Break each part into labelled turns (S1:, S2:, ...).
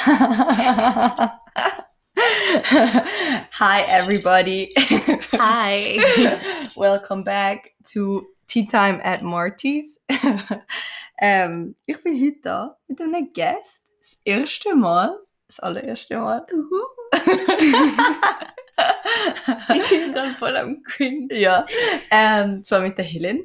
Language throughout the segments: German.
S1: Hi, everybody.
S2: Hi.
S1: Welcome back to Tea Time at Marty's. ähm, ich bin heute da mit einem Gast. Das erste Mal. Das allererste Mal.
S2: Wir sind gerade voll am Cringe.
S1: ja. Um, ähm, zwar mit der Helen.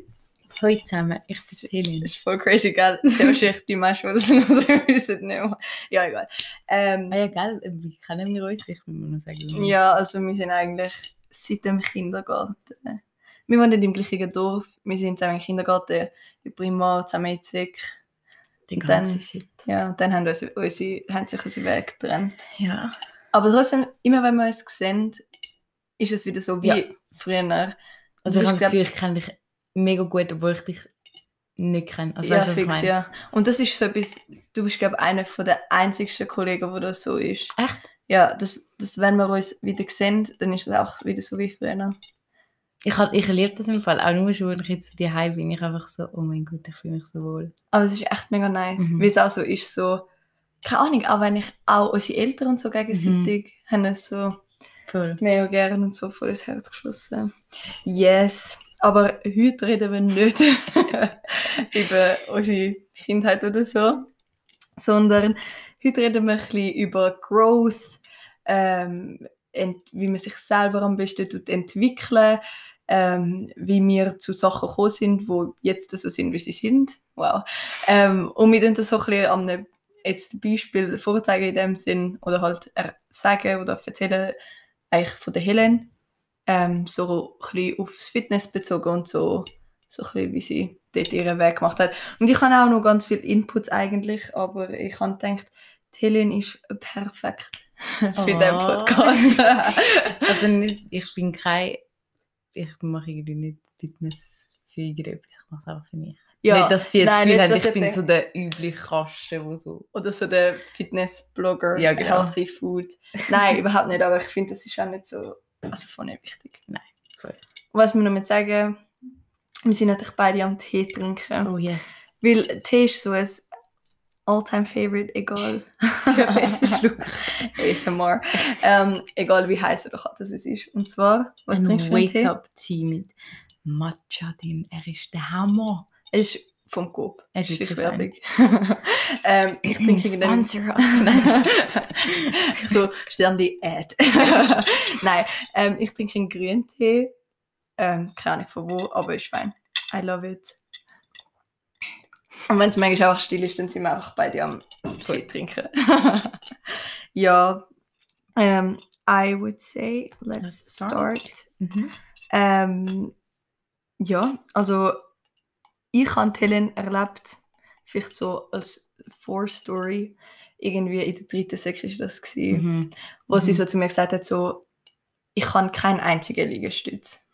S2: Hallo zusammen, ich bin Helen.
S1: Das ist voll crazy, gell? Das ist wahrscheinlich die meisten, die das noch so wissen. nicht mehr. Ja, egal. Ähm,
S2: Ah ja, gell, wie kennen wir uns? Ich will nur sagen.
S1: Ja, also wir sind eigentlich seit dem Kindergarten. Wir wohnen im gleichen Dorf. Wir sind zusammen im Kindergarten, im Primar, zusammen in Zwick.
S2: den
S1: dann-
S2: ganzen Shit.
S1: Ja, dann haben, uns, unsere, haben sich unsere Wege getrennt.
S2: Ja.
S1: Aber trotzdem, immer wenn wir uns sehen, ist es wieder so wie
S2: Ja.
S1: früher.
S2: Also ich habe das Gefühl, ich kenne dich mega gut, obwohl ich dich nicht kenne. Also
S1: ja,
S2: weißt
S1: fix,
S2: meine?
S1: ja. Und das ist so etwas, du bist, glaube ich, einer der einzigsten Kollegen, wo das so ist.
S2: Echt?
S1: Ja, das, das, wenn wir uns wieder sehen, dann ist es auch wieder so wie früher.
S2: Ich, ich erlebe das im Fall auch nur schon, wenn ich jetzt die Hause bin, ich einfach so, oh mein Gott, ich fühle mich so wohl.
S1: Aber es ist echt mega nice,
S2: Mhm.
S1: weil es auch so ist, so, keine Ahnung, auch wenn ich auch unsere Eltern und so gegenseitig haben es so
S2: Voll.
S1: mega gern und so vor das Herz geschlossen. Yes, aber heute reden wir nicht über unsere Kindheit oder so, sondern heute reden wir ein bisschen über Growth, ähm, wie man sich selber am besten tut entwickeln, ähm, wie wir zu Sachen gekommen sind, wo jetzt so sind, wie sie sind. Wow. Ähm, und wir tun das so ein bisschen an einem jetzt Beispiel vorzeigen in dem Sinn oder halt sagen oder erzählen eigentlich von der Helen ähm, so ein bisschen aufs Fitness bezogen und so, so ein bisschen, wie sie dort ihren Weg gemacht hat. Und ich habe auch noch ganz viel Inputs eigentlich, aber ich habe gedacht, Helen ist perfekt für
S2: Oh.
S1: diesen Podcast.
S2: Also nicht, ich bin kein, ich mache irgendwie nicht Fitness für irgendetwas, ich mache es einfach für mich.
S1: ja,
S2: nicht, dass sie jetzt
S1: nein,
S2: Gefühl haben,
S1: dass
S2: ich
S1: ich
S2: bin
S1: denke-
S2: so der übliche Kasten, wo so...
S1: oder so der Fitness-Blogger,
S2: Ja, genau.
S1: Healthy Food. Nein, überhaupt nicht, aber ich finde, das ist auch nicht so, also von nicht wichtig.
S2: Nein.
S1: Und was wir noch mit sagen, wir sind natürlich beide am Tee trinken.
S2: Oh yes.
S1: Weil Tee ist so ein All-Time-Favorite, egal.
S2: Jetzt ist Schluck.
S1: ASMR. ähm, egal wie heiß oder kalt es ist. Und zwar, was
S2: Ein
S1: trinkst du für einen Tee?
S2: Wake-up-Tea mit Matcha drin. Er ist der Hammer.
S1: Es ist vom Coop. Es
S2: ist wirklich
S1: Werbung. ähm, ich trinke irgendeinen...
S2: Sponsor us. Nein.
S1: so, stern die Ad. Nein, ähm, ich trinke einen grünen Tee. Ähm, keine Ahnung von wo, aber ist fein. I love it. Und wenn es manchmal einfach still ist, dann sind wir einfach beide am Tee trinken. ja, ähm, I would say, let's
S2: Let's
S1: start.
S2: start. Mhm.
S1: Ähm, ja, also ich habe Helen erlebt, vielleicht so als Vorstory, irgendwie in der dritten Säcke war das, gewesen,
S2: Mhm.
S1: wo sie
S2: Mhm.
S1: so zu mir gesagt hat, so, ich kann keinen einzigen Liegestütz.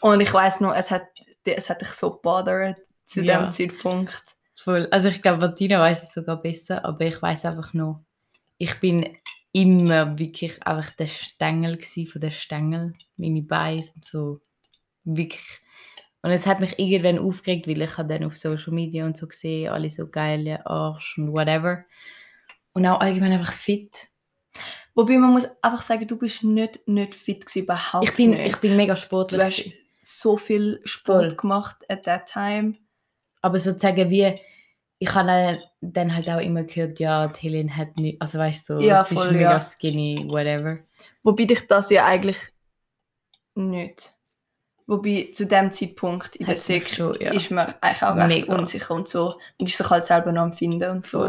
S1: Und ich weiß noch, es hat, es hat dich so bothert zu
S2: Ja.
S1: dem Zeitpunkt.
S2: Voll. Also ich glaube, Martina weiß es sogar besser, aber ich weiß einfach noch, ich bin immer wirklich einfach der Stängel von der Stängel, meine Beine sind so wirklich. Und es hat mich irgendwann aufgeregt, weil ich habe dann auf Social Media und so gesehen, alle so geile Arsch und whatever. Und auch allgemein einfach fit.
S1: Wobei man muss einfach sagen, du bist nicht, nicht fit gewesen, überhaupt
S2: Ich bin,
S1: nicht.
S2: ich bin mega
S1: du
S2: sportlich.
S1: hast so viel Sport
S2: Voll.
S1: gemacht at that time.
S2: Aber sozusagen wie, ich habe dann- dann halt auch immer gehört, ja, die Helen hat nicht, also weißt du, so,
S1: Ja,
S2: sie ist
S1: voll,
S2: mega
S1: ja.
S2: skinny, whatever.
S1: Wobei dich das ja eigentlich nicht. Wobei zu dem Zeitpunkt in der Sek
S2: schon, ja.
S1: ist man eigentlich auch recht
S2: Mega.
S1: unsicher und so. Und ist sich halt selber noch am Finden und so.
S2: Voll.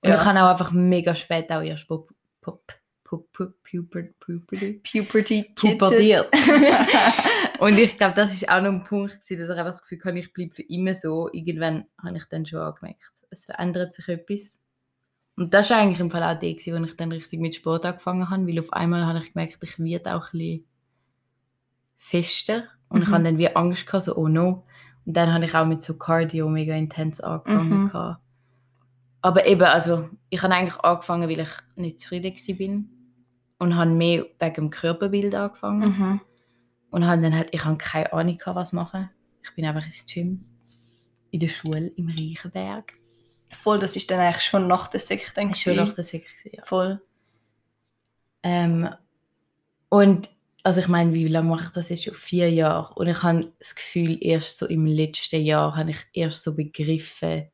S2: Und
S1: Ja.
S2: ich habe auch einfach mega spät auch erst Pop, Pop, Pop, Pop, Puber, Puberty,
S1: Puberty
S2: pubertiert. und ich glaube, das ist auch noch ein Punkt, dass ich einfach das Gefühl habe, ich bleibe für immer so. Irgendwann habe ich dann schon angemerkt, es verändert sich etwas. Und das war eigentlich im Fall auch der, wo ich dann richtig mit Sport angefangen habe, weil auf einmal habe ich gemerkt, ich werde auch ein bisschen fester. Und ich
S1: Mhm.
S2: hatte dann wie Angst, gehabt, so, oh no. Und dann habe ich auch mit so Cardio mega intens angefangen.
S1: Mhm.
S2: gehabt. Aber eben, also, ich habe eigentlich angefangen, weil ich nicht zufrieden war. Und habe mehr wegen dem Körperbild angefangen.
S1: Mhm.
S2: Und habe dann halt, ich habe keine Ahnung, gehabt, was machen. Ich bin einfach ins Gym. In der Schule im Reichenberg.
S1: Voll, das ist dann eigentlich schon nach der Sek, denke
S2: Ist schon
S1: ich.
S2: nach der Sek ja.
S1: Voll.
S2: Ähm, und also ich meine, wie lange mache ich das jetzt schon? Vier Jahre. Und ich habe das Gefühl, erst so im letzten Jahr habe ich erst so begriffen,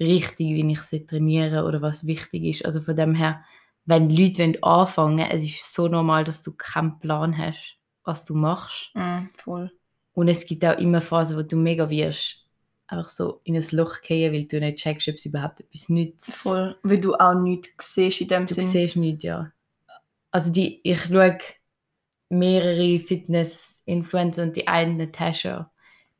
S2: richtig, wie ich sie trainiere oder was wichtig ist. Also von dem her, wenn Leute wollen anfangen es ist so normal, dass du keinen Plan hast, was du machst.
S1: Mm, voll.
S2: Und es gibt auch immer Phasen, wo du mega wirst, einfach so in ein Loch gehen, weil du nicht checkst, ob es überhaupt etwas nützt.
S1: Voll. Weil du auch nichts siehst in dem
S2: Du
S1: Sinn.
S2: siehst nichts, ja. Also die, ich schaue mehrere Fitness-Influencer und die eine Tasha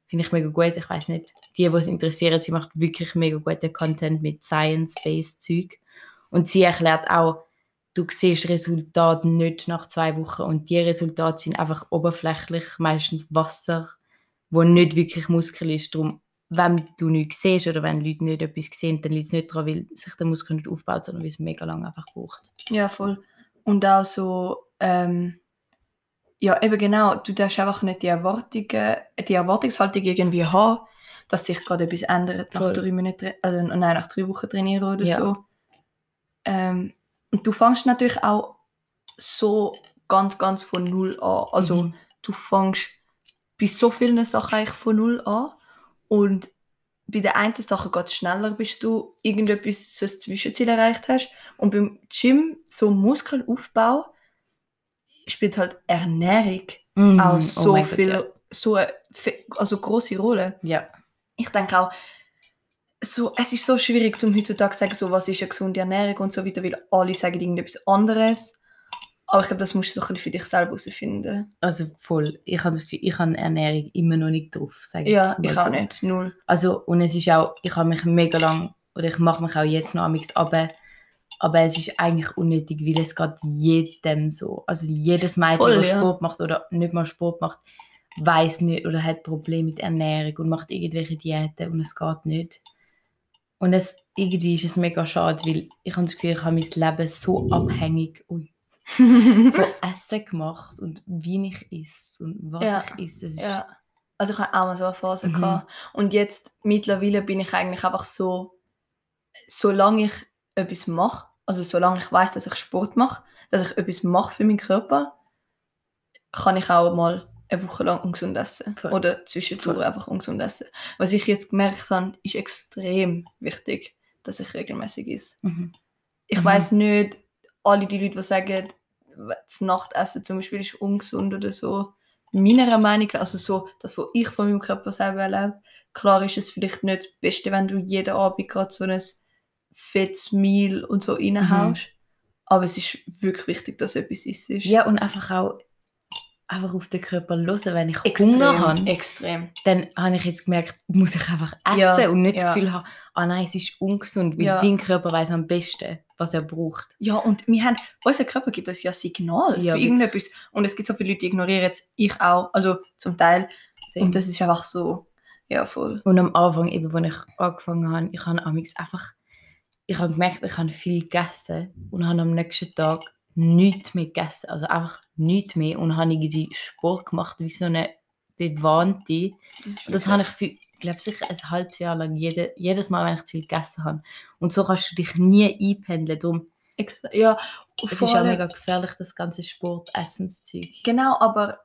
S2: finde ich mega gut. Ich weiß nicht, die, die es interessiert, sie macht wirklich mega guten Content mit Science-based Zeug. Und sie erklärt auch, du siehst Resultate nicht nach zwei Wochen und die Resultate sind einfach oberflächlich, meistens Wasser, wo nicht wirklich Muskel ist. Darum, wenn du nichts siehst oder wenn Leute nicht etwas sehen, dann liegt es nicht daran, weil sich der Muskel nicht aufbaut, sondern weil es mega lange einfach braucht.
S1: Ja, voll. Und auch so, ähm, ja, eben genau, du darfst einfach nicht die Erwartungen, die Erwartungshaltung irgendwie haben, dass sich gerade etwas ändert nach
S2: Voll.
S1: drei Minuten, also nein, nach drei Wochen trainieren oder
S2: Ja.
S1: so. Ähm, und du fängst natürlich auch so ganz, ganz von null an. Also
S2: Mhm.
S1: du fängst bei so vielen Sachen eigentlich von null an und bei der einen Sache geht es schneller, bis du irgendetwas so ein Zwischenziel erreicht hast. Und beim Gym, so Muskelaufbau, spielt halt Ernährung
S2: Mhm.
S1: auch
S2: Oh
S1: so
S2: Gott,
S1: viel,
S2: ja.
S1: so eine, fe- also große Rolle.
S2: Ja,
S1: Ich denke auch, so, es ist so schwierig, um heutzutage zu sagen, so, was ist eine gesunde Ernährung und so weiter, weil alle sagen irgendetwas anderes. Aber ich glaube, das musst du so ein bisschen für dich selber herausfinden.
S2: also voll. Ich habe das Gefühl, ich habe Ernährung immer noch nicht drauf, sage
S1: Ja,
S2: jetzt mal
S1: ich auch
S2: so.
S1: nicht. Null.
S2: Also, und es ist auch, ich habe mich mega lang, oder ich mache mich auch jetzt noch amigs aber aber es ist eigentlich unnötig, weil es geht jedem so. Also jedes Mädchen,
S1: Voll,
S2: das
S1: ja.
S2: Sport macht oder nicht mal Sport macht, weiß nicht oder hat Probleme mit Ernährung und macht irgendwelche Diäten und es geht nicht. Und es, irgendwie ist es mega schade, weil ich habe das Gefühl, ich habe mein Leben so abhängig ui, von Essen gemacht und wie ich esse und was
S1: Ja,
S2: ich esse. Es ist,
S1: Ja. Also ich hatte auch mal so eine Phase.
S2: Mhm.
S1: Gehabt. Und jetzt mittlerweile bin ich eigentlich einfach so, solange ich etwas mache, also solange ich weiß, dass ich Sport mache, dass ich etwas mache für meinen Körper, kann ich auch mal eine Woche lang ungesund essen.
S2: Voll.
S1: Oder zwischendurch
S2: Voll.
S1: einfach ungesund essen. Was ich jetzt gemerkt habe, ist extrem wichtig, dass ich regelmäßig esse.
S2: Mhm.
S1: Ich
S2: Mhm.
S1: weiß nicht, alle die Leute, die sagen, das Nachtessen zum Beispiel ist ungesund oder so, meiner Meinung nach, also so, das, was ich von meinem Körper selber erlebe, klar ist es vielleicht nicht das Beste, wenn du jeden Abend gerade so ein fettes Meal und so reinhaust, aber es ist wirklich wichtig, dass etwas ist.
S2: Ja, und einfach auch einfach auf den Körper hören. Wenn ich Hunger habe,
S1: extrem.
S2: dann habe ich jetzt gemerkt, muss ich einfach essen
S1: Ja,
S2: und nicht
S1: ja.
S2: das Gefühl haben, ah nein, es ist ungesund, weil
S1: Ja.
S2: dein Körper weiß am besten, was er braucht.
S1: Ja, und wir haben, unser Körper gibt uns ja Signal
S2: Ja,
S1: für irgendetwas. Und es gibt so viele Leute, die ignorieren es. Ich auch, also zum Teil. Und das ist einfach so, ja, voll.
S2: Und am Anfang, eben, als ich angefangen habe, ich habe amigs einfach, ich habe gemerkt, ich habe viel gegessen und habe am nächsten Tag nichts mehr gegessen, also einfach nichts mehr und habe irgendwie Sport gemacht, wie so eine Bewandte.
S1: Das,
S2: das habe ich, für, ich glaube sicher ein halbes Jahr lang, jede, jedes Mal, wenn ich zu viel gegessen habe. Und so kannst du dich nie einpendeln, darum,
S1: ja,
S2: es ist auch mega gefährlich, das ganze Sport-Essenszeug.
S1: Genau, aber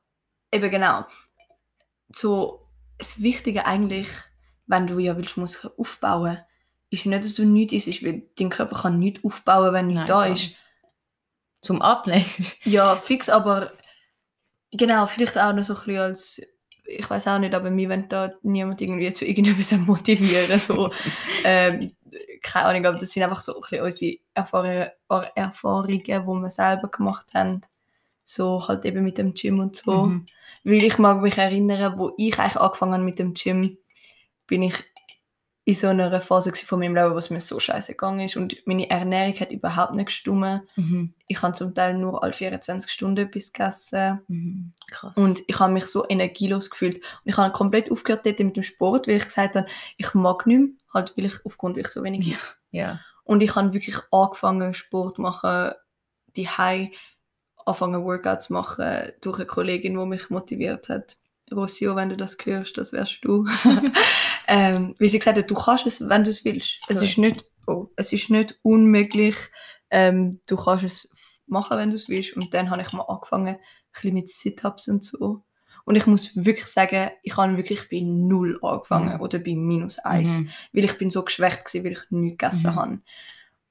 S1: eben genau. So, das Wichtige eigentlich, wenn du ja willst, Muskeln aufbauen, ist nicht, dass du nichts isst, weil dein Körper kann nichts aufbauen, wenn nichts
S2: Nein,
S1: da
S2: gar
S1: ist.
S2: Zum Abnehmen.
S1: Ja, fix, aber genau, vielleicht auch noch so ein bisschen als, ich weiß auch nicht, aber mir wenn da niemand irgendwie zu irgendetwas motivieren, so, ähm, keine Ahnung, aber das sind einfach so ein bisschen unsere Erfahrungen, Erfahrungen, die wir selber gemacht haben, so halt eben mit dem Gym und so.
S2: Mhm.
S1: Weil ich mag mich erinnern, wo ich eigentlich angefangen habe mit dem Gym, bin ich in so einer Phase von meinem Leben, wo es mir so scheiße gegangen ist und meine Ernährung hat überhaupt nicht gestimmt.
S2: Mhm.
S1: Ich habe zum Teil nur alle 24 Stunden etwas gegessen
S2: Mhm.
S1: Und ich habe mich so energielos gefühlt. Und ich habe komplett aufgehört dort mit dem Sport, weil ich gesagt habe, ich mag nicht mehr, halt weil ich aufgrund, weil ich so wenig esse.
S2: ja.
S1: Und ich habe wirklich angefangen, Sport zu machen, die angefangen Workouts zu machen, durch eine Kollegin, die mich motiviert hat. Rossio, wenn du das hörst, das wärst du. ähm, wie sie gesagt hat, du kannst es, wenn du es willst. Es ist nicht, oh, es ist nicht unmöglich. Ähm, du kannst es machen, wenn du es willst. Und dann habe ich mal angefangen, ein bisschen mit Sit-Ups und so. Und ich muss wirklich sagen, ich habe wirklich bei null angefangen
S2: Mhm.
S1: oder bei minus eins.
S2: Mhm.
S1: Weil ich bin so geschwächt gewesen, weil ich nichts gegessen
S2: Mhm.
S1: habe.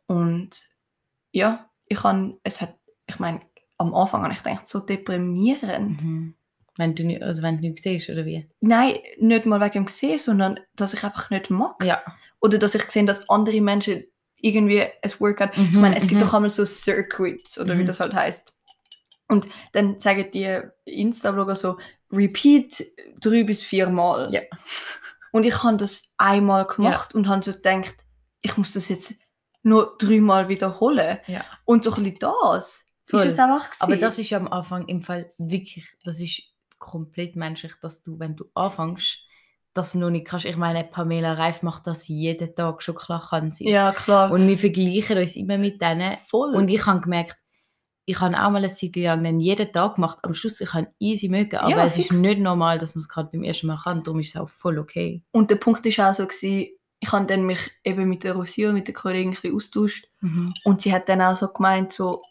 S1: Und ja, ich habe, es hat, ich meine, am Anfang habe ich gedacht, so deprimierend.
S2: Mhm. Wenn du nicht, also wenn du nicht siehst, oder wie?
S1: Nein, nicht mal wegen dem Gesehen, sondern dass ich einfach nicht mag.
S2: Ja.
S1: Oder dass ich sehe, dass andere Menschen irgendwie ein Workout. Ich meine, es gibt doch einmal so Circuits oder wie
S2: Mhm.
S1: das halt heißt. Und dann sagen die Insta-Blogger so, repeat drei bis vier Mal.
S2: Ja.
S1: Und ich habe das einmal gemacht und habe so gedacht, ich muss das jetzt nur dreimal wiederholen.
S2: Ja.
S1: Und so ein bisschen das.
S2: Voll.
S1: Ist es einfach gewesen.
S2: Aber das ist ja am Anfang im Fall wirklich, das ist komplett menschlich, dass du, wenn du anfängst, das noch nicht kannst. Ich meine, Pamela Reif macht das jeden Tag, schon klar kann sie es.
S1: Ja, klar.
S2: Und wir vergleichen uns immer mit denen.
S1: voll.
S2: Und ich habe gemerkt, ich habe auch mal eine Zeit lang dann jeden Tag gemacht. Am Schluss, ich habe easy mögen, aber
S1: Ja,
S2: es
S1: fix.
S2: ist nicht normal, dass man es gerade beim ersten Mal kann. Darum ist es auch voll okay.
S1: Und der Punkt ist auch so, gewesen, ich habe dann mich eben mit der Rosia, mit der Kollegin ein bisschen austauscht. Und sie hat dann auch so gemeint, so,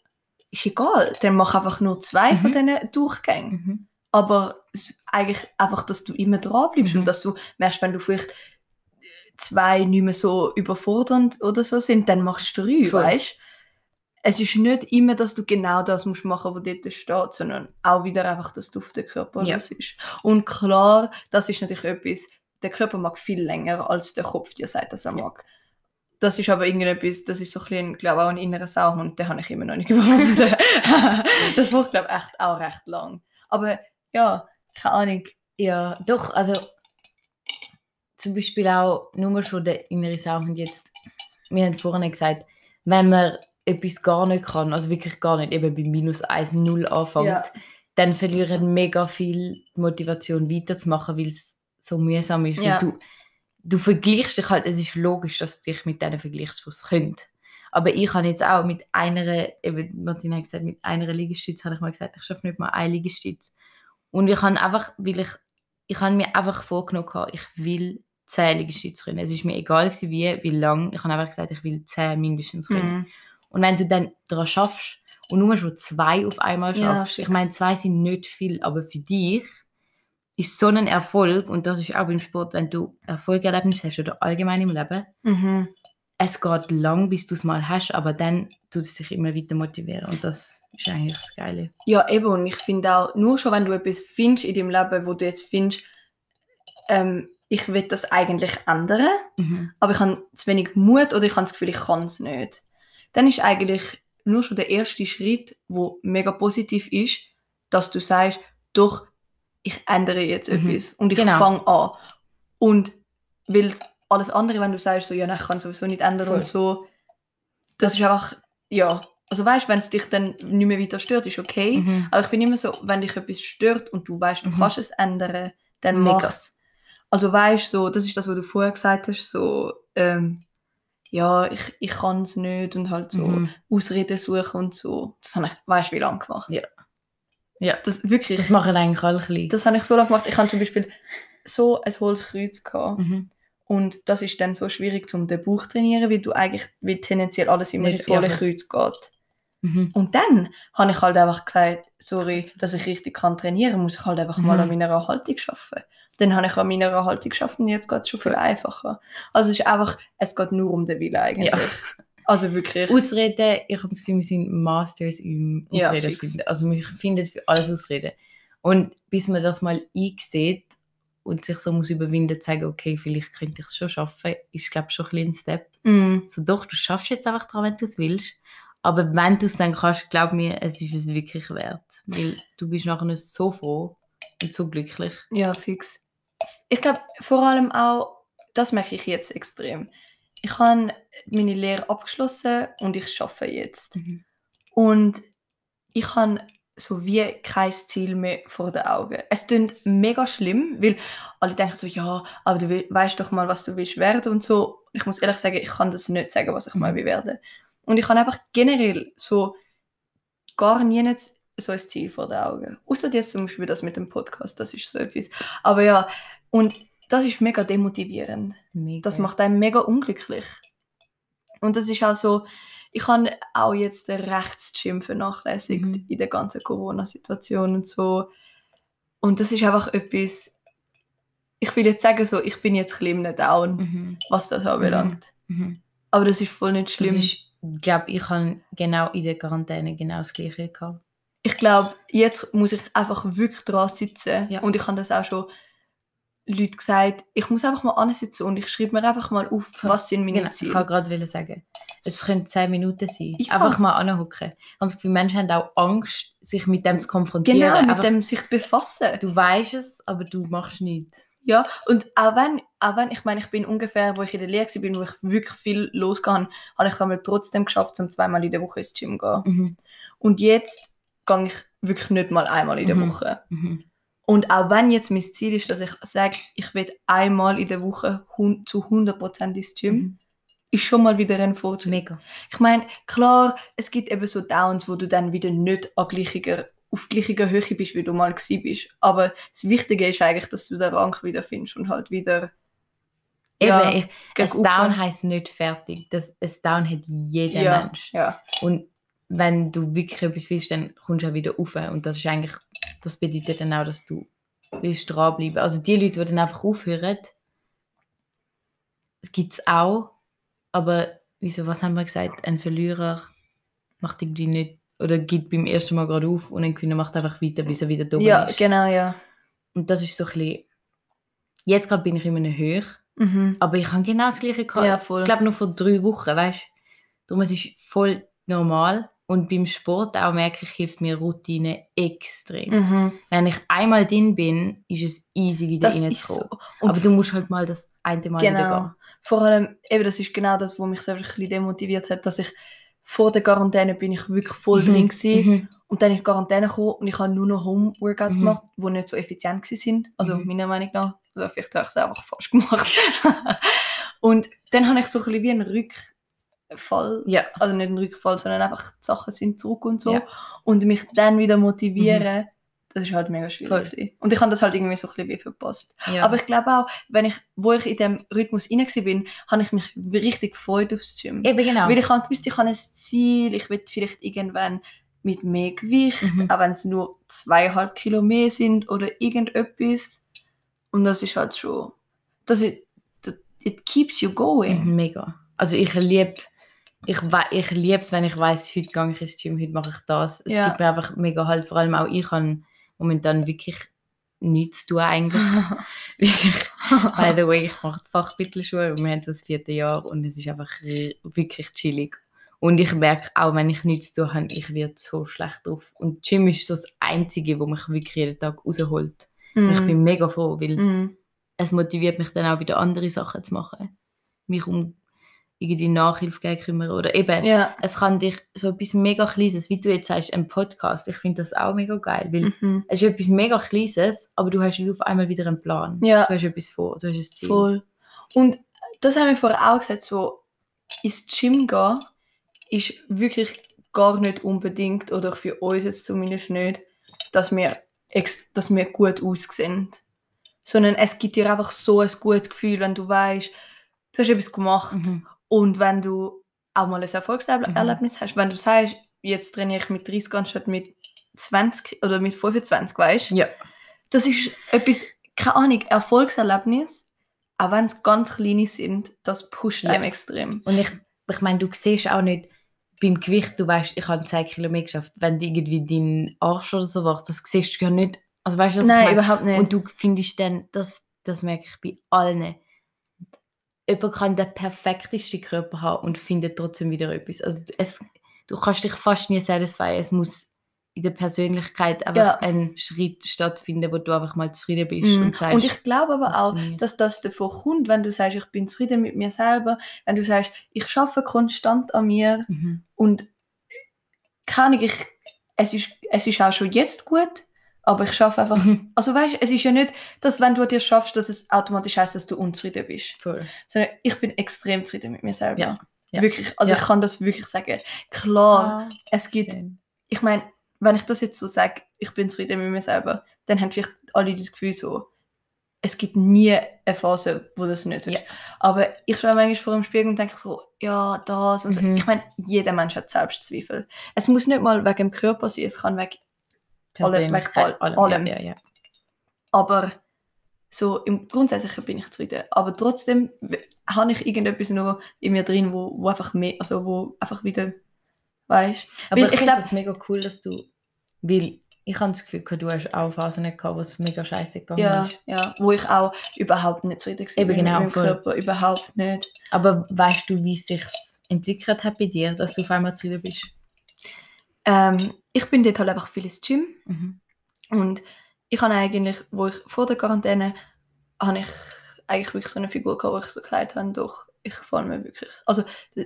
S1: ist egal, dann mach einfach nur zwei
S2: Mhm.
S1: von diesen Durchgängen.
S2: Mhm.
S1: Aber eigentlich einfach, dass du immer dran bleibst
S2: Mhm.
S1: und dass du merkst, wenn du vielleicht zwei nicht mehr so überfordernd oder so sind, dann machst du drei,
S2: Voll.
S1: weißt Es ist nicht immer, dass du genau das musst machen, was dort steht, sondern auch wieder einfach, dass du auf den Körper
S2: Ja.
S1: los ist. Und klar, das ist natürlich etwas, der Körper mag viel länger, als der Kopf dir sagt, dass er mag. Das ist aber irgendetwas, das ist so ein bisschen, glaube auch ein innerer Sauhund, den habe ich immer noch nicht überwunden. das braucht, glaube ich, echt auch recht lang. Aber ja, keine Ahnung.
S2: Ja, doch, also zum Beispiel auch nur schon der innere Sound jetzt, wir haben vorhin gesagt, wenn man etwas gar nicht kann, also wirklich gar nicht, eben bei minus 1, 0 anfängt,
S1: Ja.
S2: dann verlieren mega viel Motivation weiterzumachen, weil es so mühsam ist.
S1: Ja.
S2: Du, du vergleichst dich halt, es ist logisch, dass du dich mit denen vergleichst, die es können. Aber ich habe jetzt auch mit einer, eben Martina hat gesagt, mit einer Liegestütz habe ich mal gesagt, ich schaffe nicht mal eine Liegestütz. Und ich habe einfach, weil ich, ich habe mir einfach vorgenommen, ich will 10 Liegestütze können. Es ist mir egal gewesen, wie, wie lang. Ich habe einfach gesagt, ich will 10 mindestens können.
S1: Mhm.
S2: Und wenn du dann daran schaffst und nur schon zwei auf einmal
S1: Ja,
S2: schaffst, ich
S1: fix.
S2: meine, zwei sind nicht viel, aber für dich ist so ein Erfolg, und das ist auch beim Sport, wenn du Erfolgserlebnisse hast oder allgemein im Leben,
S1: Mhm.
S2: Es geht lang, bis du es mal hast, aber dann tut es dich immer weiter motivieren und das ist eigentlich das Geile.
S1: Ja, eben. Und ich finde auch, nur schon, wenn du etwas findest in deinem Leben, wo du jetzt findest, ähm, ich will das eigentlich ändern,
S2: Mhm.
S1: aber ich habe zu wenig Mut oder ich habe das Gefühl, ich kann es nicht. Dann ist eigentlich nur schon der erste Schritt, wo mega positiv ist, dass du sagst, doch, ich ändere jetzt
S2: Mhm.
S1: etwas und ich
S2: Genau.
S1: fange an. Und weil alles andere, wenn du sagst, so, ja, ich kann sowieso nicht ändern
S2: Voll.
S1: und so, das ist einfach, ja, also weißt, wenn es dich dann nicht mehr weiter stört, ist okay.
S2: Mhm.
S1: Aber ich bin immer so, wenn dich etwas stört und du weißt, du
S2: Mhm.
S1: kannst es ändern, dann
S2: Mega.
S1: mach's. Also weißt so, das ist das, was du vorher gesagt hast, so, ähm, ja, ich, ich kann es nicht und halt so
S2: Mhm.
S1: Ausreden suchen und so. Das habe ich, weißt du, wie lange gemacht.
S2: Ja. Ja.
S1: Das wirklich,
S2: Das
S1: das,
S2: machen eigentlich alle klein.
S1: habe ich so lange gemacht. Ich hatte zum Beispiel so ein Holzkreuz gehabt.
S2: Mhm.
S1: Und das ist dann so schwierig, um den Bauch zu trainieren, weil du eigentlich, weil tendenziell alles immer ins hohle
S2: ja,
S1: Kreuz geht.
S2: Mhm.
S1: Und dann habe ich halt einfach gesagt, sorry, dass ich richtig kann trainieren, muss ich halt einfach mal
S2: Mhm.
S1: an meiner Haltung arbeiten. Dann habe ich an meiner Haltung geschafft und jetzt geht es schon viel einfacher. Also es ist einfach, es geht nur um den Willen eigentlich.
S2: Ja.
S1: Also wirklich.
S2: Ausreden, ich habe das Gefühl, wir sind Masters im
S1: Ja,
S2: Ausreden finden. Also wir finden für alles Ausreden. Und bis man das mal einsieht und sich so muss überwinden, zu sagen, okay, vielleicht könnte ich es schon schaffen, ist glaube ich schon ein bisschen ein Step.
S1: Mm,
S2: So doch, du schaffst jetzt einfach dran, wenn du es willst. Aber wenn du es dann kannst, glaub mir, es ist es wirklich wert. Weil du bist nachher so froh und so glücklich.
S1: ja, fix. Ich glaube, vor allem auch, das merke ich jetzt extrem. Ich habe meine Lehre abgeschlossen und ich arbeite jetzt. Und ich habe so wie kein Ziel mehr vor den Augen. Es klingt mega schlimm, weil alle denken so, ja, aber du weißt doch mal, was du willst werden und so. Ich muss ehrlich sagen, ich kann das nicht sagen, was ich mal
S2: Mhm.
S1: will werden. Und ich habe einfach generell so gar nie nicht so ein Ziel vor den Augen. Außer jetzt zum Beispiel das mit dem Podcast, das ist so etwas. Aber ja, und das ist mega demotivierend.
S2: Mega.
S1: Das macht einen mega unglücklich. Und das ist auch so, ich habe auch jetzt den Rechtsgym vernachlässigt
S2: Mhm.
S1: in der ganzen Corona-Situation und so. Und das ist einfach etwas, ich will jetzt sagen, so, ich bin jetzt ein bisschen Down,
S2: Mhm.
S1: was das anbelangt.
S2: Mhm.
S1: Aber das ist voll nicht schlimm.
S2: ist, ich glaube, ich habe genau in der Quarantäne genau das Gleiche gehabt.
S1: ich glaube, jetzt muss ich einfach wirklich dran sitzen.
S2: Ja.
S1: Und ich habe das auch schon Leute gesagt, ich muss einfach mal ansitzen und ich schreibe mir einfach mal auf, was sind meine
S2: Genau, ich
S1: Ziele.
S2: kann gerade sagen, es können 10 Minuten sein.
S1: Ja.
S2: Einfach mal anhocken. Ich habe das Gefühl, Menschen haben auch Angst, sich mit dem zu konfrontieren.
S1: Genau, mit
S2: Einfach,
S1: dem sich befassen.
S2: Du weißt es, aber du machst nichts.
S1: Ja, und auch wenn, auch wenn, ich meine, ich bin ungefähr, wo ich in der Lehre war, wo ich wirklich viel losgegangen habe, ich es trotzdem geschafft, um zweimal in der Woche ins Gym zu gehen.
S2: Mhm.
S1: Und jetzt gehe ich wirklich nicht mal einmal in der
S2: Mhm.
S1: Woche.
S2: Mhm.
S1: Und auch wenn jetzt mein Ziel ist, dass ich sage, ich will einmal in der Woche zu 100% ins Gym,
S2: Mhm.
S1: ist schon mal wieder ein Fortschritt.
S2: Mega.
S1: Ich meine, klar, es gibt eben so Downs, wo du dann wieder nicht an gleicher, auf gleicher Höhe bist, wie du mal gewesen bist. Aber das Wichtige ist eigentlich, dass du den Rang wieder findest und halt wieder Ja,
S2: Eben,
S1: gegen
S2: ein Down heisst nicht fertig. Das, ein Down hat jeder
S1: ja,
S2: Mensch.
S1: Ja,
S2: Und wenn du wirklich etwas willst, dann kommst du auch wieder rauf. Und das ist eigentlich, das bedeutet dann auch, dass du willst dranbleiben. Also die Leute, die dann einfach aufhören, es gibt es auch, aber wieso, was haben wir gesagt? Ein Verlierer macht irgendwie nicht, oder gibt beim ersten Mal gerade auf und ein Gewinner macht einfach weiter, bis er wieder da
S1: ja
S2: ist.
S1: genau, ja.
S2: Und das ist so ein bisschen, jetzt gerade bin ich in einem Höch,
S1: Mhm.
S2: aber ich habe genau das gleiche gehabt.
S1: Ja, voll.
S2: Ich glaube, nur vor drei Wochen, weißt du? Darum es ist voll normal. Und beim Sport auch merke ich, hilft mir Routine extrem.
S1: Mhm.
S2: Wenn ich einmal drin bin, ist es easy, wieder
S1: so.
S2: reinzukommen.
S1: Und
S2: Aber du musst halt mal das eine Mal wieder
S1: Genau.
S2: gehen.
S1: Vor allem, eben, das ist genau das, was mich selbst ein bisschen demotiviert hat, dass ich vor der Quarantäne bin ich wirklich voll
S2: Mhm.
S1: drin gewesen.
S2: Mhm.
S1: Und dann in die Quarantäne gekommen und ich habe nur noch Home-Workouts
S2: Mhm.
S1: gemacht, die nicht so effizient sind. Also
S2: Mhm.
S1: meiner Meinung nach. Also vielleicht habe ich es einfach falsch gemacht. und dann habe ich so ein bisschen wie einen Rückfall.
S2: Ja.
S1: Also nicht einen Rückfall, sondern einfach die Sachen sind zurück und so.
S2: Ja. Mhm.
S1: Und mich dann wieder motivieren, das ist halt mega schwierig.
S2: Voll.
S1: Und ich habe das halt irgendwie so ein bisschen wie verpasst.
S2: ja.
S1: Aber ich glaube auch, wenn ich, wo ich in dem Rhythmus rein war, bin, habe ich mich richtig gefreut aufs Gym.
S2: Eben genau.
S1: Weil ich habe gewusst, ich habe ein Ziel, ich will vielleicht irgendwann mit mehr Gewicht,
S2: Mhm.
S1: auch wenn es nur zweieinhalb Kilo mehr sind oder irgendetwas. Und das ist halt schon, das ist, das, it keeps you going.
S2: Mhm, Mega. Also ich liebe ich, ich liebe es, wenn ich weiß, heute gehe ich ins Gym, heute mache ich das. Es
S1: Ja.
S2: gibt mir einfach mega halt, vor allem auch ich habe momentan wirklich nichts zu tun eigentlich. By the way, ich mache die Fachmittelschule und wir haben das vierte Jahr und es ist einfach wirklich chillig. Und ich merke auch, wenn ich nichts zu tun habe, ich werde so schlecht drauf. Und Gym ist so das Einzige, wo mich wirklich jeden Tag rausholt. Und ich bin mega froh, weil
S1: Mhm.
S2: es motiviert mich dann auch wieder andere Sachen zu machen. Mich um irgendwie Nachhilfe geben kümmern oder eben,
S1: Ja.
S2: es kann dich so etwas mega Kleines, wie du jetzt sagst, ein Podcast, ich finde das auch mega geil, weil
S1: Mhm.
S2: es ist etwas mega Kleines, aber du hast wie auf einmal wieder einen Plan.
S1: Ja.
S2: Du hast etwas vor, du hast ein Ziel.
S1: Voll. Und das haben wir vorher auch gesagt, so ins Gym gehen ist wirklich gar nicht unbedingt, oder für uns jetzt zumindest nicht, dass wir, dass wir gut aussehen. Sondern es gibt dir einfach so ein gutes Gefühl, wenn du weißt, du hast etwas gemacht
S2: Mhm.
S1: Und wenn du auch mal ein Erfolgserlebnis
S2: Mhm.
S1: hast. Wenn du sagst, jetzt trainiere ich mit 30 anstatt mit 20 oder mit 25, weißt du?
S2: Ja.
S1: Das ist etwas, keine Ahnung, Erfolgserlebnis, auch wenn es ganz kleine sind, das pusht
S2: Ja.
S1: einem extrem.
S2: Und ich, ich meine, du siehst auch nicht beim Gewicht, du weißt, ich habe 10 Kilo mehr geschafft, wenn du irgendwie deinen Arsch oder so wachst, das siehst du ja nicht. Also weißt du, was ich
S1: Nein,
S2: meine?
S1: überhaupt nicht.
S2: Und du findest dann, das, das merke ich bei allen, jemand kann den perfektesten Körper haben und findet trotzdem wieder etwas. Also es, du kannst dich fast nie satisfyen. Es muss in der Persönlichkeit einfach
S1: Ja.
S2: ein Schritt stattfinden, wo du einfach mal zufrieden bist
S1: Mm.
S2: und sagst,
S1: und ich glaube aber auch, dass das davon kommt, wenn du sagst, ich bin zufrieden mit mir selber, wenn du sagst, ich schaffe konstant an mir
S2: mhm.
S1: und Ahnung, ich, es, ist, es ist auch schon jetzt gut, aber ich schaffe einfach
S2: Mhm.
S1: Also weißt du, es ist ja nicht, dass wenn du dir schaffst, dass es automatisch heißt, dass du unzufrieden bist.
S2: Voll.
S1: Sondern ich bin extrem zufrieden mit mir selber.
S2: Ja, ja.
S1: Wirklich, also
S2: Ja.
S1: ich kann das wirklich sagen. Klar,
S2: Ah,
S1: es gibt,
S2: schön.
S1: ich meine, wenn ich das jetzt so sage, ich bin zufrieden mit mir selber, dann haben vielleicht alle das Gefühl so, es gibt nie eine Phase, wo das nicht so ist.
S2: Ja.
S1: Aber ich schaue manchmal vor dem Spiegel und denke so, ja, das und so.
S2: Mhm.
S1: Ich meine, jeder Mensch hat Selbstzweifel. Es muss nicht mal wegen dem Körper sein, es kann wegen Alle-
S2: Persönlichkeit,
S1: all-
S2: allem.
S1: allem.
S2: Ja, ja, ja.
S1: Aber so im Grundsätzlichen bin ich zufrieden. Aber trotzdem habe ich irgendetwas noch in mir drin, wo, wo einfach mehr, also wo einfach wieder, weißt
S2: Aber
S1: Weil
S2: ich,
S1: ich
S2: finde das mega cool, dass du, weil ich habe das Gefühl, du hast auch Phasen gehabt, wo es mega scheiße gegangen
S1: ja,
S2: ist.
S1: ja, wo ich auch überhaupt nicht zufrieden war
S2: Eben
S1: mit
S2: genau,
S1: meinem
S2: voll.
S1: Körper, überhaupt nicht.
S2: Aber weißt du, wie es sich entwickelt hat bei dir, dass du auf einmal zufrieden bist?
S1: Ähm, ich bin dort halt einfach viel ins Gym
S2: Mhm.
S1: und ich habe eigentlich, wo ich vor der Quarantäne, habe ich eigentlich wirklich so eine Figur gehabt, wo ich so gesagt habe, doch, ich gefällt mir wirklich. Also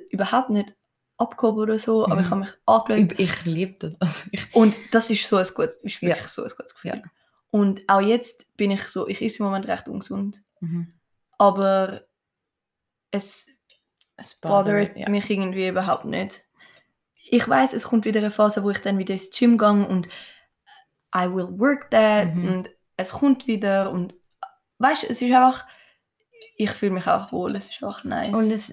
S1: überhaupt nicht abgehoben oder so, aber
S2: Mhm.
S1: ich habe mich angeschaut
S2: Ich, liebe das. Also ich,
S1: Und das ist so ein gutes, ist
S2: Ja.
S1: wirklich so ein gutes Gefühl.
S2: Ja.
S1: Und auch jetzt bin ich so, ich esse im Moment recht ungesund,
S2: mhm.
S1: aber es, es bothert
S2: ja.
S1: mich irgendwie überhaupt nicht. Ich weiß, es kommt wieder eine Phase, wo ich dann wieder ins Gym gehe und I will work that
S2: Mhm.
S1: und es kommt wieder und weißt, es ist einfach, ich fühle mich auch wohl, es ist einfach nice.
S2: Und es,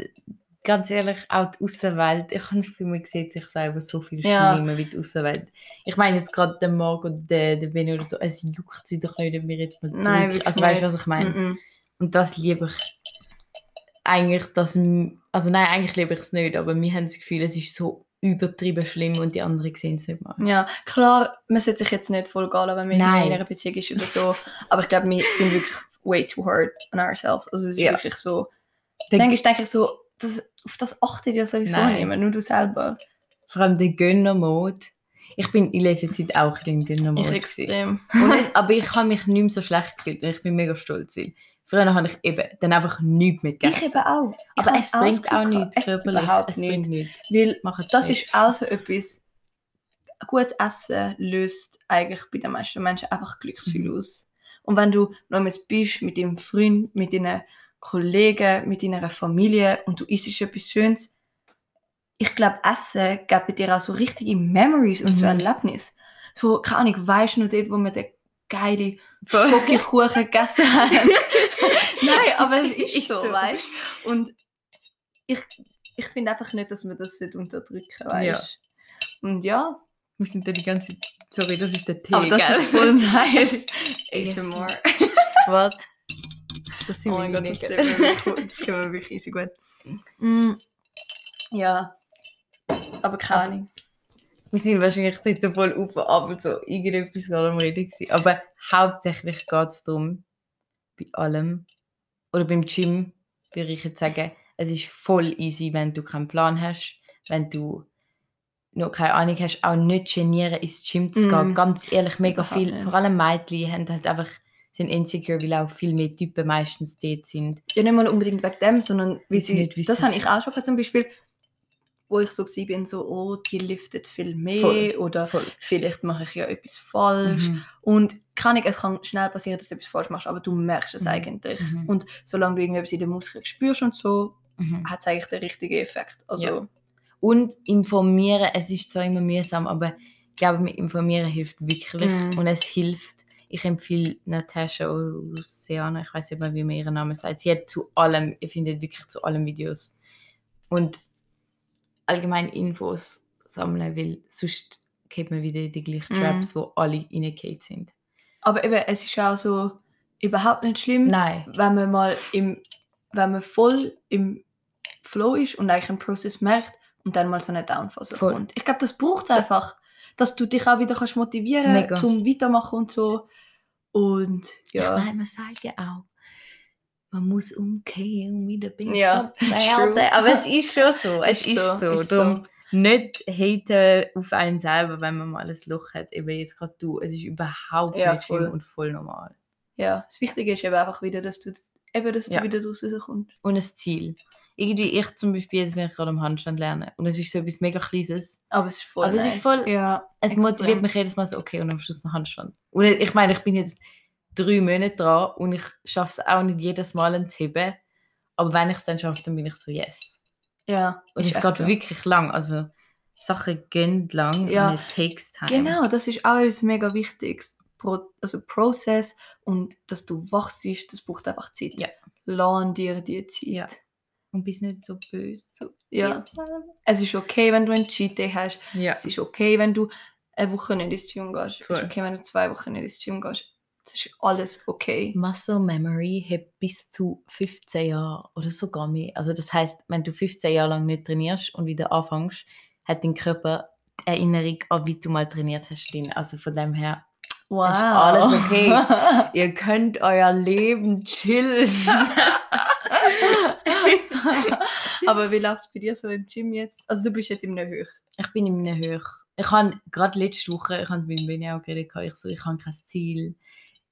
S2: ganz ehrlich, auch die Außenwelt, ich habe das Gefühl, man sieht sich selber so viel
S1: Ja.
S2: schlimmer wie die Außenwelt. Ich meine jetzt gerade den Marc oder den, den Benny oder so, es juckt sie doch nicht, ob wir jetzt mal
S1: Nein,
S2: drücken. Also weißt du, was ich meine?
S1: Mhm.
S2: Und das liebe ich eigentlich, dass, also nein, eigentlich liebe ich es nicht, aber wir haben das Gefühl, es ist so übertrieben schlimm und die anderen sehen es nicht mal.
S1: Ja, klar, man sollte sich jetzt nicht voll gehen, wenn man
S2: Nein.
S1: in einer Beziehung ist oder so. Aber ich glaube, wir sind wirklich way too hard on ourselves. Also es ist
S2: Ja.
S1: wirklich so.
S2: Der,
S1: Manchmal denke ich so, das, auf das achtet ja sowieso
S2: Nein.
S1: niemand, nur du selber.
S2: vor allem der Gönner-Mode. Ich bin in letzter Zeit auch in den Gönner-Mode.
S1: Ich extrem.
S2: Und aber ich habe mich nicht mehr so schlecht gefühlt und ich bin mega stolz. Weil früher habe ich eben dann einfach nichts mehr
S1: Ich
S2: gegessen.
S1: eben auch. Ich
S2: aber es bringt auch nichts
S1: es
S2: körperlich.
S1: Überhaupt
S2: es
S1: nicht.
S2: nichts.
S1: Weil
S2: Macht's
S1: das
S2: nicht.
S1: ist auch so etwas, gutes Essen löst eigentlich bei den meisten Menschen einfach Glücksgefühl
S2: Mhm.
S1: aus. Und wenn du noch mal bist mit deinem Freund, mit deinen Kollegen, mit deiner Familie und du isst etwas Schönes, ich glaube, Essen gibt dir auch so richtige Memories und so
S2: Mhm.
S1: Erlebnisse. So, keine Ahnung, weißt du noch dort, wo wir den geilen Schokokuchen gegessen haben? Nein, aber es ist,
S2: Ist
S1: so,
S2: so.
S1: weißt du? Und ich, ich finde einfach nicht, dass man das unterdrücken weißt Und ja,
S2: Wir sind da die ganze Zeit. Sorry, das ist der Tee.
S1: aber das
S2: gell?
S1: ist voll nice. ASMR.
S2: Was? Das sind
S1: Oh mein Gott, das tut mir wirklich gut. Das können wir wirklich easy gut. Mm, ja, aber keine Ahnung.
S2: Wir sind wahrscheinlich jetzt so voll auf und ab und so irgendetwas gerade am Reden gewesen. Aber hauptsächlich geht es darum, bei allem, oder beim Gym, würde ich jetzt sagen, es ist voll easy, wenn du keinen Plan hast, wenn du noch keine Ahnung hast, auch nicht genieren, ins Gym zu gehen.
S1: Mm.
S2: Ganz ehrlich, mega
S1: Überhaupt
S2: viel,
S1: nicht.
S2: vor allem Mädchen haben halt einfach, sind insecure, weil auch viel mehr Typen meistens dort sind.
S1: Ja, nicht mal unbedingt wegen dem, sondern wie
S2: Weil sie
S1: sie, das habe ich auch schon zum Beispiel, wo ich so war, bin so, oh, die liftet viel mehr
S2: Voll,
S1: oder
S2: Voll.
S1: vielleicht mache ich ja etwas falsch.
S2: Mhm.
S1: Und kann ich, es kann schnell passieren, dass du etwas falsch machst, aber du merkst es
S2: Mhm.
S1: eigentlich.
S2: Mhm.
S1: Und solange du irgendetwas in den Muskeln spürst und so,
S2: Mhm.
S1: hat es eigentlich den richtigen Effekt. Also,
S2: Ja. Und informieren, es ist zwar immer mühsam, aber ich glaube, mit informieren hilft wirklich
S1: Mhm.
S2: und es hilft. Ich empfehle Natascha Oceana, ich weiß nicht mehr, wie man ihren Namen sagt. Sie hat zu allem, ihr findet wirklich zu allem Videos. Und allgemein Infos sammeln, weil sonst geht man wieder in die gleichen
S1: Mhm.
S2: Traps, wo alle reingeht sind.
S1: aber eben, es ist auch so überhaupt nicht schlimm,
S2: Nein.
S1: wenn man mal im, wenn man voll im Flow ist und eigentlich einen Prozess merkt und dann mal so eine Downphase
S2: Voll.
S1: kommt. Ich glaube, das braucht einfach, dass du dich auch wieder kannst motivieren kannst, zum Weitermachen und so. Und ja.
S2: Ich meine, man sagt ja auch, man muss umkehren und wieder besser
S1: Ja,
S2: werden. Aber es ist schon so. Es
S1: Ist
S2: ist,
S1: so, ist
S2: Darum
S1: so.
S2: nicht haten auf einen selber, wenn man mal ein Loch hat. Eben jetzt gerade du. Es ist überhaupt
S1: Ja,
S2: nicht schlimm
S1: voll.
S2: und voll normal.
S1: ja, das Wichtige ist eben einfach wieder, dass du, eben, dass
S2: Ja.
S1: du wieder draus kommst.
S2: Und ein Ziel. Irgendwie, ich zum Beispiel, jetzt bin ich gerade am Handstand lernen. Und es ist so etwas mega Kleines.
S1: Aber es ist voll
S2: Aber es ist
S1: nice.
S2: voll-
S1: ja,
S2: Es
S1: extrem.
S2: motiviert mich jedes Mal so, okay, und am Schluss noch Handstand. Und ich meine, ich bin jetzt drei Monate dran und ich schaffe es auch nicht jedes Mal zu heben. Aber wenn ich es dann schaffe, dann bin ich so, yes.
S1: Ja,
S2: Und es geht
S1: so.
S2: wirklich lang. Also Sachen gehen lang
S1: Ja.
S2: und takes time.
S1: Genau, das ist auch etwas mega Wichtiges. Pro also Prozess und dass du wachst, das braucht einfach Zeit.
S2: Ja.
S1: Lass dir die Zeit.
S2: Ja. Und bist nicht so böse. So.
S1: Ja. Es ist okay, wenn du einen Cheat Day hast.
S2: Ja.
S1: Es ist okay, wenn du eine Woche nicht ins Gym gehst. Es
S2: Voll.
S1: ist okay, wenn du zwei Wochen nicht ins Gym gehst. Es ist alles okay.
S2: Muscle Memory hat bis zu 15 Jahre oder sogar mehr. Also das heißt, wenn du 15 Jahre lang nicht trainierst und wieder anfängst, hat dein Körper die Erinnerung an, wie du mal trainiert hast. drin. Also von dem her,
S1: Wow.
S2: ist alles okay. ihr könnt euer Leben chillen.
S1: Aber wie läuft es bei dir so im Gym jetzt? Also du bist jetzt in einer Höhe.
S2: ich bin in einem Höch. Ich habe gerade letzte Woche, ich habe es mit auch geredet, ich so, ich habe kein Ziel.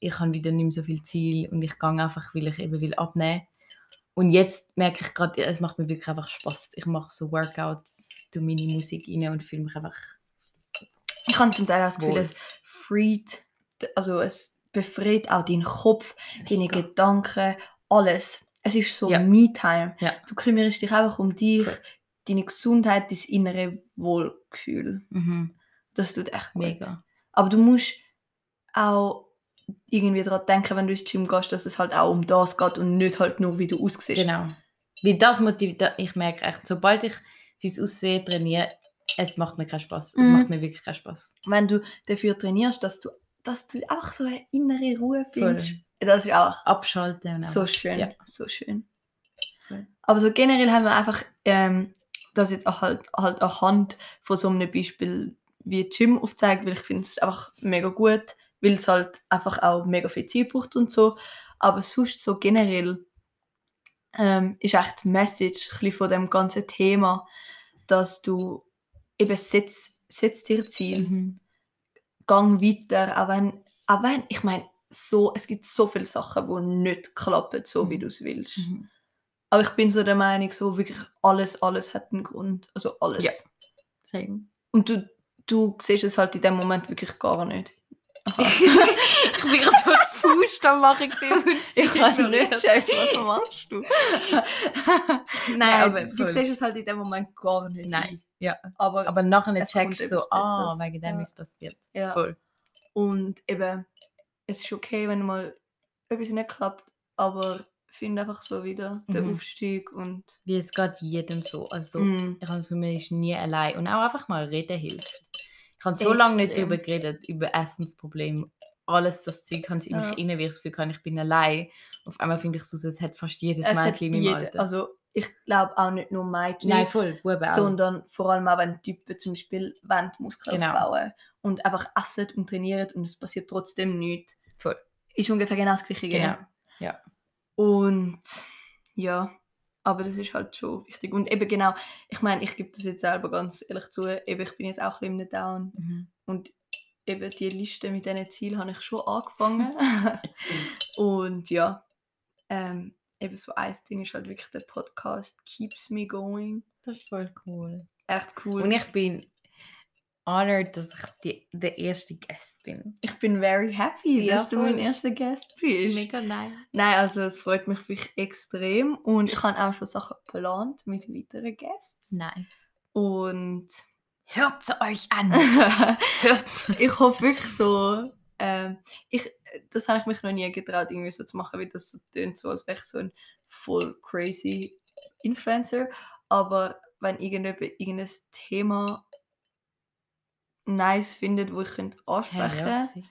S2: Ich habe wieder nicht mehr so viel Ziel und ich gehe einfach, weil ich eben will abnehmen. Und jetzt merke ich gerade, es macht mir wirklich einfach Spaß. Ich mache so Workouts, tue meine Musik rein und fühle mich einfach
S1: Ich habe zum Teil auch das Gefühl,
S2: Wohl.
S1: es freet, also es befreit auch deinen Kopf, deine
S2: Mega.
S1: Gedanken, alles. Es ist so
S2: Ja.
S1: Me-Time.
S2: Ja.
S1: Du kümmerst dich einfach um dich,
S2: Voll.
S1: deine Gesundheit, dein innere Wohlgefühl.
S2: mhm,
S1: Das tut echt gut.
S2: mega.
S1: Aber du musst auch irgendwie daran denken, wenn du ins Gym gehst, dass es halt auch um das geht und nicht halt nur, wie du aussiehst.
S2: Genau. Weil das motiviert, ich merke echt, sobald ich fürs Aussehen trainiere, es macht mir keinen Spaß. Es
S1: Mhm.
S2: macht mir wirklich keinen Spaß.
S1: Wenn du dafür trainierst, dass du, dass du einfach so eine innere Ruhe
S2: Voll.
S1: findest. Das ist auch
S2: Abschalten.
S1: So
S2: einfach-
S1: schön.
S2: Ja.
S1: So schön.
S2: Voll.
S1: Aber so generell haben wir einfach ähm, das jetzt auch halt, halt anhand von so einem Beispiel wie Gym aufgezeigt, weil ich finde es einfach mega gut, weil es halt einfach auch mega viel Zeit braucht und so. Aber sonst so generell ähm, ist echt die Message ein von dem ganzen Thema, dass du eben setz, setz dir Ziel,
S2: Mhm.
S1: gang weiter, auch wenn, auch wenn ich meine, so, es gibt so viele Sachen, die nicht klappen, so wie
S2: Mhm.
S1: du es willst.
S2: Mhm.
S1: Aber ich bin so der Meinung, so wirklich alles, alles hat einen Grund. Also alles.
S2: Ja. Same.
S1: Und du, du siehst es halt in dem Moment wirklich gar nicht.
S2: Ich bin so Fuß am machen.
S1: ich kann nicht checken, was machst du?
S2: Nein, aber
S1: du
S2: voll.
S1: siehst es halt in dem Moment gar nicht.
S2: Nein, ja.
S1: Aber,
S2: Aber nachher
S1: Es
S2: checkst du
S1: kommt
S2: so,
S1: etwas
S2: ah,
S1: Besseres.
S2: wegen dem
S1: Ja.
S2: ist passiert.
S1: ja.
S2: Voll.
S1: Und eben, es ist okay, wenn mal etwas nicht klappt, aber finde einfach so wieder den
S2: Mhm.
S1: Aufstieg und
S2: Wie es geht jedem so. Also,
S1: Mm.
S2: ich habe für mich ist nie allein. Und auch einfach mal reden hilft. Ich habe so lange nicht darüber geredet, über Essensprobleme. Alles das Zeug kann in mich
S1: Ja.
S2: rein, wie ich das Gefühl habe, ich bin allein. Auf einmal finde ich so, es hat fast jedes
S1: es
S2: Mädchen in meinem Alter.
S1: also ich glaube auch nicht nur Mädchen,
S2: Nein, voll, Buben auch.
S1: sondern vor allem auch, wenn Typen zum Beispiel wollen, Muskeln
S2: Genau.
S1: aufbauen und einfach essen und trainieren und es passiert trotzdem nichts.
S2: Voll.
S1: Ist ungefähr genau das gleiche.
S2: Genau. Ja.
S1: Und ja, aber das ist halt schon wichtig. Und eben genau, ich meine, ich gebe das jetzt selber ganz ehrlich zu, eben ich bin jetzt auch ein bisschen Down
S2: Mhm.
S1: und eben die Liste mit diesen Zielen habe ich schon angefangen. und ja, ähm, eben so ein Ding ist halt wirklich der Podcast Keeps Me Going.
S2: Das ist voll cool.
S1: Echt cool.
S2: Und ich bin honored, dass ich die, der erste Gast bin.
S1: Ich bin very happy,
S2: Ja,
S1: dass du mein erster Gast bist.
S2: Mega nice.
S1: Nein, also es freut mich wirklich extrem und ich habe auch schon Sachen geplant mit weiteren Gästen.
S2: Nice.
S1: Und
S2: Hört sie euch an. Hört
S1: ich hoffe wirklich so, ähm, ich, das habe ich mich noch nie getraut, irgendwie so zu machen, weil das so tönt so, als wäre ich so ein voll crazy Influencer. Aber wenn irgendjemand irgendein Thema nice findet, wo ich könnte ansprechen könnte,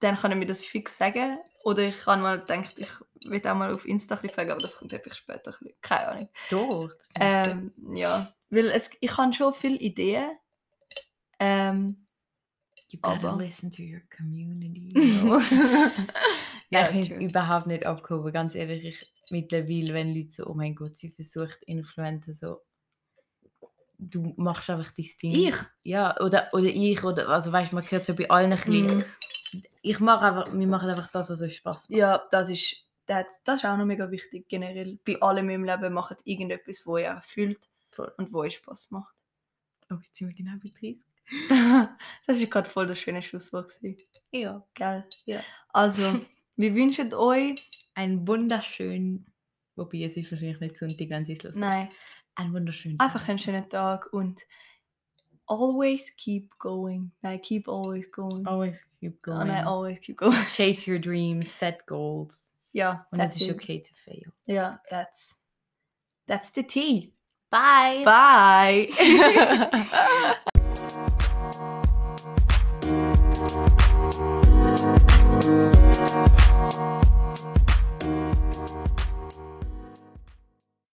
S1: dann kann er mir das fix sagen. Oder ich habe mal gedacht, ich will auch mal auf Insta ein bisschen fragen, aber das kommt einfach später. ein bisschen. Keine Ahnung.
S2: Doch. ich.
S1: Ähm, ja, weil es, ich habe schon viele Ideen. Ähm,
S2: You gotta
S1: aber-
S2: listen to your community.
S1: ja,
S2: ich finde es überhaupt nicht abgehoben. Ganz ehrlich, ich, mittlerweile, wenn Leute so, oh mein Gott, sie versucht, Influencer so. Du machst einfach dein Ding.
S1: Ich?
S2: Ja, oder, oder ich, oder, also weißt du, man hört so bei allen ein bisschen.
S1: Mm,
S2: Ich mache einfach, wir machen einfach das, was euch Spaß macht.
S1: ja, das ist, das, das ist auch noch mega wichtig generell. Bei allem im Leben macht irgendetwas, wo ihr fühlt
S2: Voll.
S1: und wo euch Spaß macht.
S2: Oh, jetzt sind wir genau bei 30.
S1: das ist gerade voll das schöne Schlusswort. gewesen.
S2: Ja.
S1: Gell?
S2: Ja.
S1: Also, wir wünschen euch,
S2: Ein wunderschön, wobei es ist wahrscheinlich nicht Sonntag, wenn sie es hören.
S1: Einen
S2: wunderschönen Tag.
S1: Einfach einen schönen Tag und always keep going. I keep always going.
S2: Always keep going.
S1: And I always keep going.
S2: Chase your dreams, set goals. Yeah. When
S1: that's it's
S2: okay to fail.
S1: Yeah, that's that's the tea.
S2: Bye.
S1: Bye.